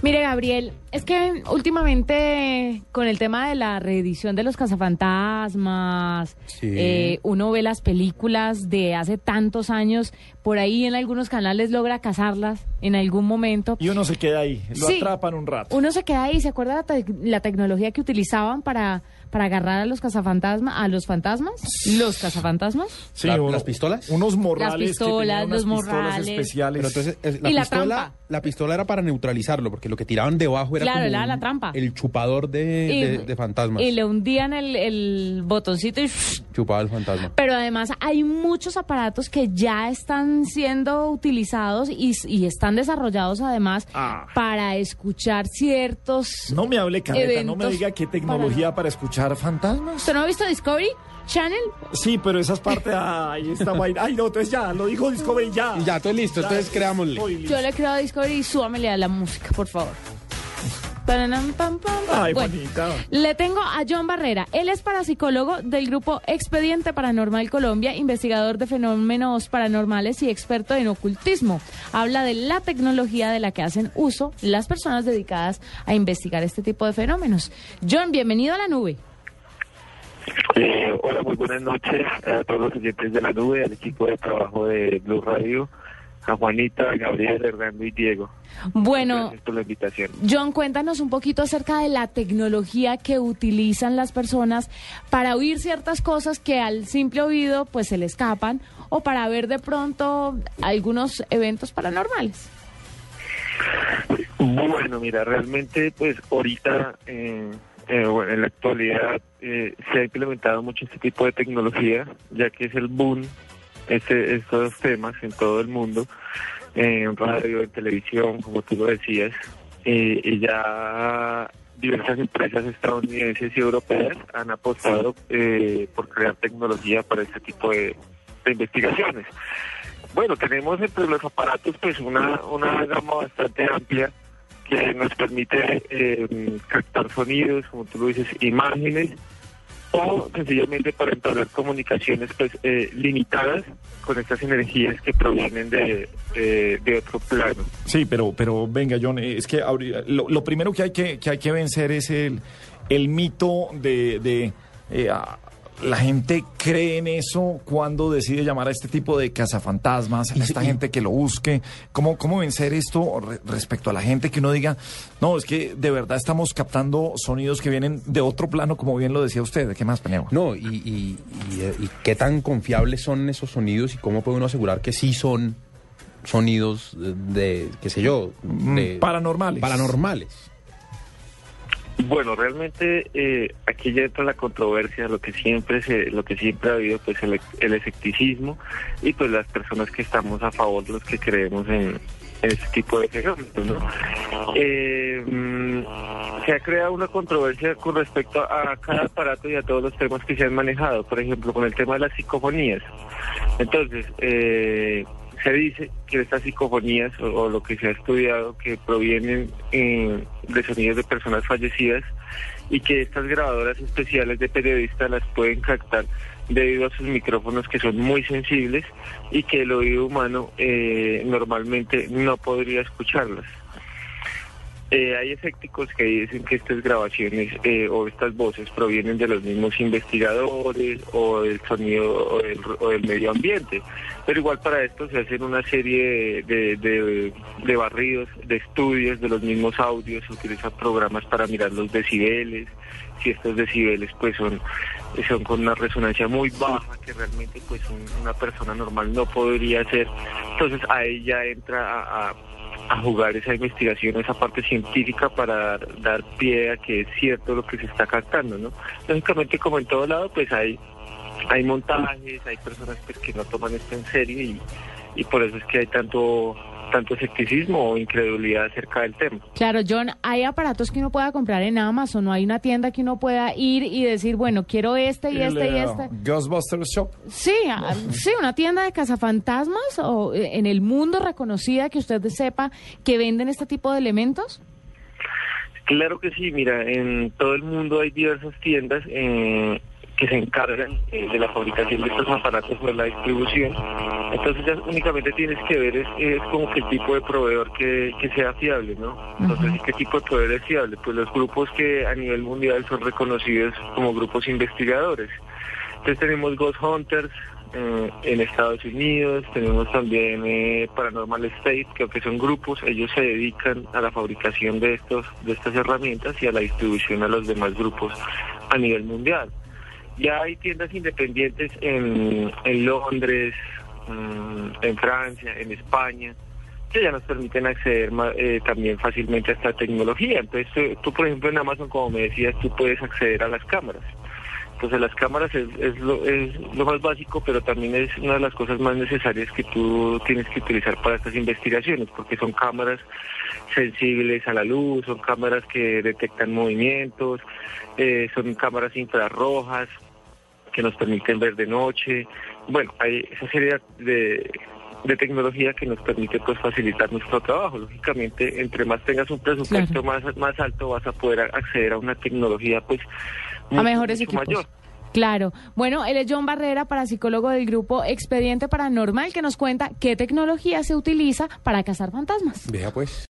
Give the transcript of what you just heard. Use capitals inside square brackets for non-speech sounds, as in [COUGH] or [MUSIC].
Mire, Gabriel, es que últimamente con el tema de la reedición de los cazafantasmas, Sí. eh, uno ve las películas de hace tantos años, por ahí en algunos canales logra cazarlas en algún momento. Y uno se queda ahí, lo Sí. atrapan un rato. Uno se queda ahí, ¿se acuerda la, te- la tecnología que utilizaban para, para agarrar a los cazafantasmas, a los fantasmas? ¿Los cazafantasmas? Sí, ¿La- uno- las pistolas? Unos morrales. pistolas, que tenían unas los pistolas morrales. especiales. Pero entonces es- la, Y la pistola, trampa. la pistola era para neutralizarlo, porque lo que tiraban debajo era Claro, como era un- la trampa. el chupador de, Y- de- de fantasmas. Y le hundían el, el botoncito y... Chupaba el fantasma. Pero además hay muchos aparatos que ya están siendo utilizados y, y están desarrollados además Ah. para escuchar ciertos... No me hable, Carreta, no me diga qué tecnología para escuchar fantasmas. ¿Usted no ha visto Discovery Channel? Sí, pero esas partes, [LAUGHS] ahí está vaina. Ay, no, entonces ya, lo dijo Discovery ya. Ya, entonces listo, entonces creámosle. listo. Yo le creo a Discovery y súbamele a la música, por favor. Paranam, pam, pam, pam. Ay, Bueno, le tengo a John Barrera. Él es parapsicólogo del grupo Expediente Paranormal Colombia, investigador de fenómenos paranormales y experto en ocultismo. Habla de la tecnología de la que hacen uso las personas dedicadas a investigar este tipo de fenómenos. John, bienvenido a la nube. Eh, hola, muy buenas noches a todos los oyentes de la nube, al equipo de trabajo de Blue Radio, a Juanita, a Gabriel, Hernando y Diego. Bueno, Gracias por la invitación. John, cuéntanos un poquito acerca de la tecnología que utilizan las personas para oír ciertas cosas que al simple oído pues se le escapan o para ver de pronto algunos eventos paranormales. Bueno, mira, realmente, pues ahorita, eh, eh, bueno, en la actualidad, eh, se ha implementado mucho este tipo de tecnología, ya que es el boom, este, estos temas en todo el mundo, en radio, en televisión, como tú lo decías, eh, y ya diversas empresas estadounidenses y europeas han apostado eh, por crear tecnología para este tipo de, de investigaciones. Bueno, tenemos entre los aparatos pues una, una gama bastante amplia que nos permite eh, captar sonidos, como tú lo dices, imágenes, o sencillamente para entablar comunicaciones pues eh, limitadas con estas energías que provienen de, de, otro plano. Sí, pero, pero venga, John, eh, es que lo, lo primero que hay que, que hay que vencer es el, el mito de, de eh, la gente cree en eso cuando decide llamar a este tipo de cazafantasmas, a esta gente que lo busque. ¿Cómo, cómo vencer esto re- respecto a la gente que uno diga, no, es que de verdad estamos captando sonidos que vienen de otro plano, como bien lo decía usted? ¿Qué más, Peneo? No, y, y- y, y qué tan confiables son esos sonidos y cómo puede uno asegurar que sí son sonidos de, de, qué sé yo, de, Mm, paranormales. paranormales. Bueno, realmente eh, aquí ya entra la controversia, lo que siempre se, lo que siempre ha habido, pues el, escepticismo y pues las personas que estamos a favor, los que creemos en, en este tipo de fenómenos. ¿no? Eh, mm, se ha creado una controversia con respecto a cada aparato y a todos los temas que se han manejado, por ejemplo, con el tema de las psicofonías. Entonces, eh, se dice que estas psicofonías o, lo que se ha estudiado que provienen eh, de sonidos de personas fallecidas y que estas grabadoras especiales de periodistas las pueden captar debido a sus micrófonos que son muy sensibles y que el oído humano eh, normalmente no podría escucharlas. Eh, hay escépticos que dicen que estas grabaciones eh, o estas voces provienen de los mismos investigadores o del sonido o del, o del medio ambiente, pero igual para esto se hacen una serie de, de- barridos, de estudios de los mismos audios, se utilizan programas para mirar los decibeles, si estos decibeles pues son, son con una resonancia muy baja que realmente pues un- una persona normal no podría hacer, entonces ahí ya entra a a jugar esa investigación, esa parte científica para dar, pie a que es cierto lo que se está captando, ¿no? Lógicamente, como en todo lado, pues hay hay montajes, hay personas pues, que no toman esto en serio y, y por eso es que hay tanto tanto escepticismo o incredulidad acerca del tema. Claro, John, hay aparatos que uno pueda comprar en Amazon, no hay una tienda que uno pueda ir y decir, bueno, quiero este y este y eh, este. Ghostbusters Shop. Sí, ah, sí, una tienda de cazafantasmas o eh, en el mundo reconocida que usted sepa que venden este tipo de elementos. Claro que sí, mira, en todo el mundo hay diversas tiendas eh, que se encargan eh, de la fabricación de estos aparatos o de la distribución. Entonces ya únicamente tienes que ver es, es como que el tipo de proveedor que, que sea fiable, ¿no? Entonces, ¿y ¿qué tipo de proveedor es fiable? Pues los grupos que a nivel mundial son reconocidos como grupos investigadores. Entonces tenemos Ghost Hunters eh, en Estados Unidos, tenemos también eh, Paranormal State, que que son grupos, ellos se dedican a la fabricación de estos de estas herramientas y a la distribución a los demás grupos a nivel mundial. Ya hay tiendas independientes en, en Londres, mm, en Francia, en España, que ya nos permiten acceder eh, también fácilmente a esta tecnología. Entonces, tú, por ejemplo, en Amazon, como me decías, tú puedes acceder a las cámaras. Entonces, las cámaras es, es, lo, es lo más básico, pero también es una de las cosas más necesarias que tú tienes que utilizar para estas investigaciones, porque son cámaras sensibles a la luz, son cámaras que detectan movimientos, eh, son cámaras infrarrojas, que nos permiten ver de noche. Bueno, hay esa serie de, de tecnología que nos permite pues facilitar nuestro trabajo. Lógicamente, entre más tengas un presupuesto más, más alto, vas a poder acceder a una tecnología pues a mejores mucho equipos. mayor. Claro. Bueno, él es John Barrera, parapsicólogo del grupo Expediente Paranormal, que nos cuenta qué tecnología se utiliza para cazar fantasmas. Vea pues.